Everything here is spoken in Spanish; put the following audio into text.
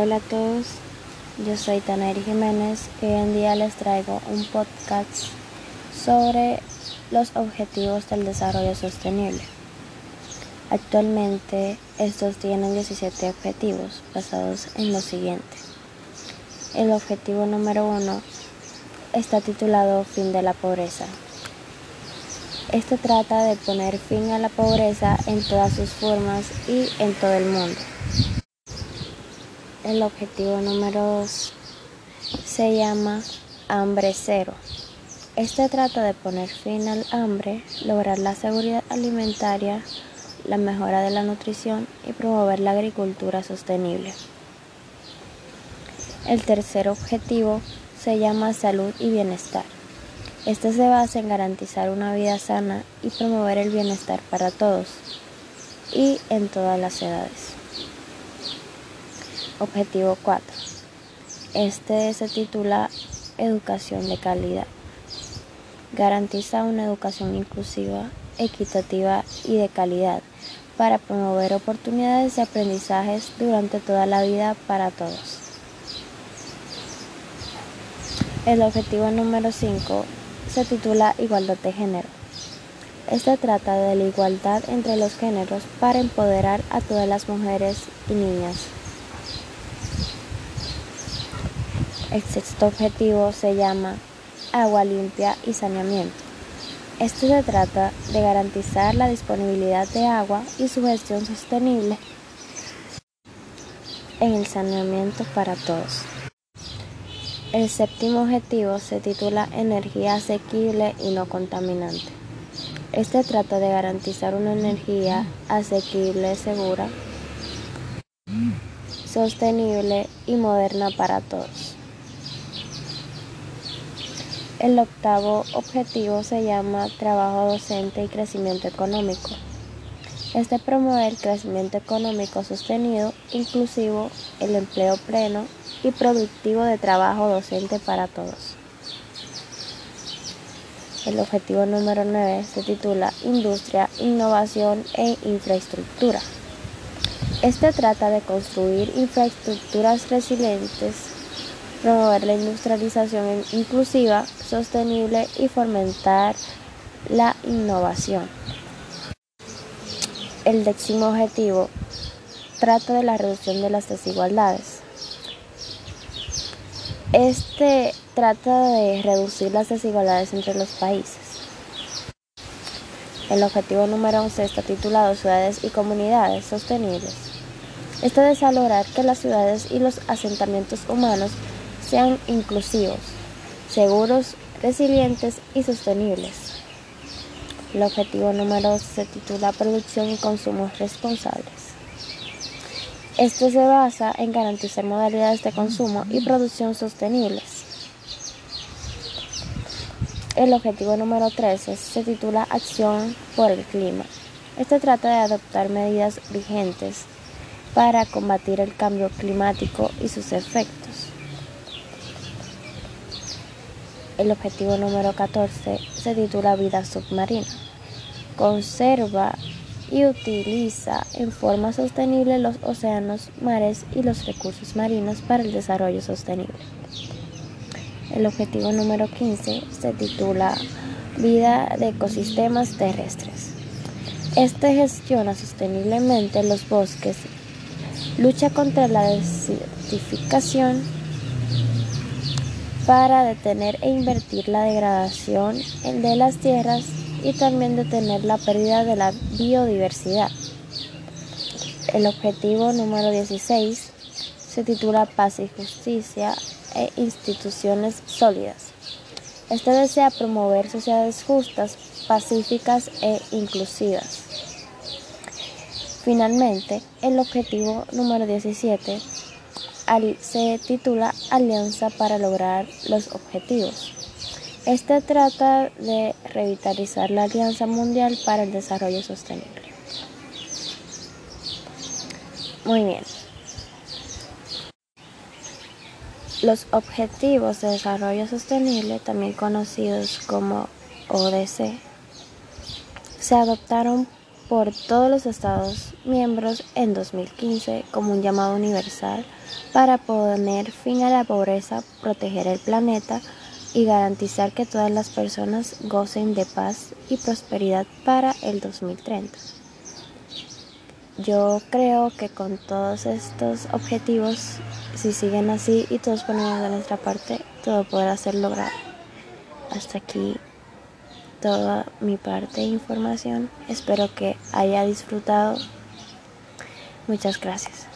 Hola a todos, yo soy Taneri Jiménez y hoy en día les traigo un podcast sobre los objetivos del desarrollo sostenible. Actualmente estos tienen 17 objetivos basados en lo siguiente. El objetivo número uno está titulado Fin de la pobreza. Este trata de poner fin a la pobreza en todas sus formas y en todo el mundo. El objetivo número 2 se llama hambre cero. Este trata de poner fin al hambre, lograr la seguridad alimentaria, la mejora de la nutrición y promover la agricultura sostenible. El tercer objetivo se llama salud y bienestar. Este se basa en garantizar una vida sana y promover el bienestar para todos y en todas las edades. Objetivo 4. Este se titula Educación de calidad. Garantiza una educación inclusiva, equitativa y de calidad para promover oportunidades de aprendizajes durante toda la vida para todos. El objetivo número 5 se titula Igualdad de género. Este trata de la igualdad entre los géneros para empoderar a todas las mujeres y niñas. El sexto objetivo se llama agua limpia y saneamiento. Este se trata de garantizar la disponibilidad de agua y su gestión sostenible en el saneamiento para todos. El séptimo objetivo se titula Energía asequible y no contaminante. Este trata de garantizar una energía asequible, segura, sostenible y moderna para todos. El octavo objetivo se llama trabajo docente y crecimiento económico. Este promueve el crecimiento económico sostenido, inclusivo, el empleo pleno y productivo de trabajo docente para todos. El objetivo número 9 se titula Industria, Innovación e Infraestructura. Este trata de construir infraestructuras resilientes promover la industrialización inclusiva, sostenible y fomentar la innovación. El décimo objetivo trata de la reducción de las desigualdades. Este trata de reducir las desigualdades entre los países. El objetivo número 11 está titulado Ciudades y Comunidades Sostenibles. Este desea lograr que las ciudades y los asentamientos humanos sean inclusivos, seguros, resilientes y sostenibles. El objetivo número 2 se titula Producción y Consumo Responsables. Este se basa en garantizar modalidades de consumo y producción sostenibles. El objetivo número 13 se titula Acción por el Clima. Este trata de adoptar medidas vigentes para combatir el cambio climático y sus efectos. El objetivo número 14 se titula Vida submarina. Conserva y utiliza en forma sostenible los océanos, mares y los recursos marinos para el desarrollo sostenible. El objetivo número 15 se titula Vida de ecosistemas terrestres. Este gestiona sosteniblemente los bosques, lucha contra la desertificación para detener e invertir la degradación de las tierras y también detener la pérdida de la biodiversidad. El objetivo número 16 se titula Paz y Justicia e Instituciones Sólidas. Este desea promover sociedades justas, pacíficas e inclusivas. Finalmente, el objetivo número 17 se titula Alianza para lograr los objetivos. Este trata de revitalizar la Alianza Mundial para el Desarrollo Sostenible. Muy bien. Los Objetivos de Desarrollo Sostenible, también conocidos como ODC, se adoptaron por todos los Estados miembros en 2015 como un llamado universal para poner fin a la pobreza, proteger el planeta y garantizar que todas las personas gocen de paz y prosperidad para el 2030. Yo creo que con todos estos objetivos, si siguen así y todos ponemos de nuestra parte, todo podrá ser logrado. Hasta aquí toda mi parte de información. Espero que haya disfrutado. Muchas gracias.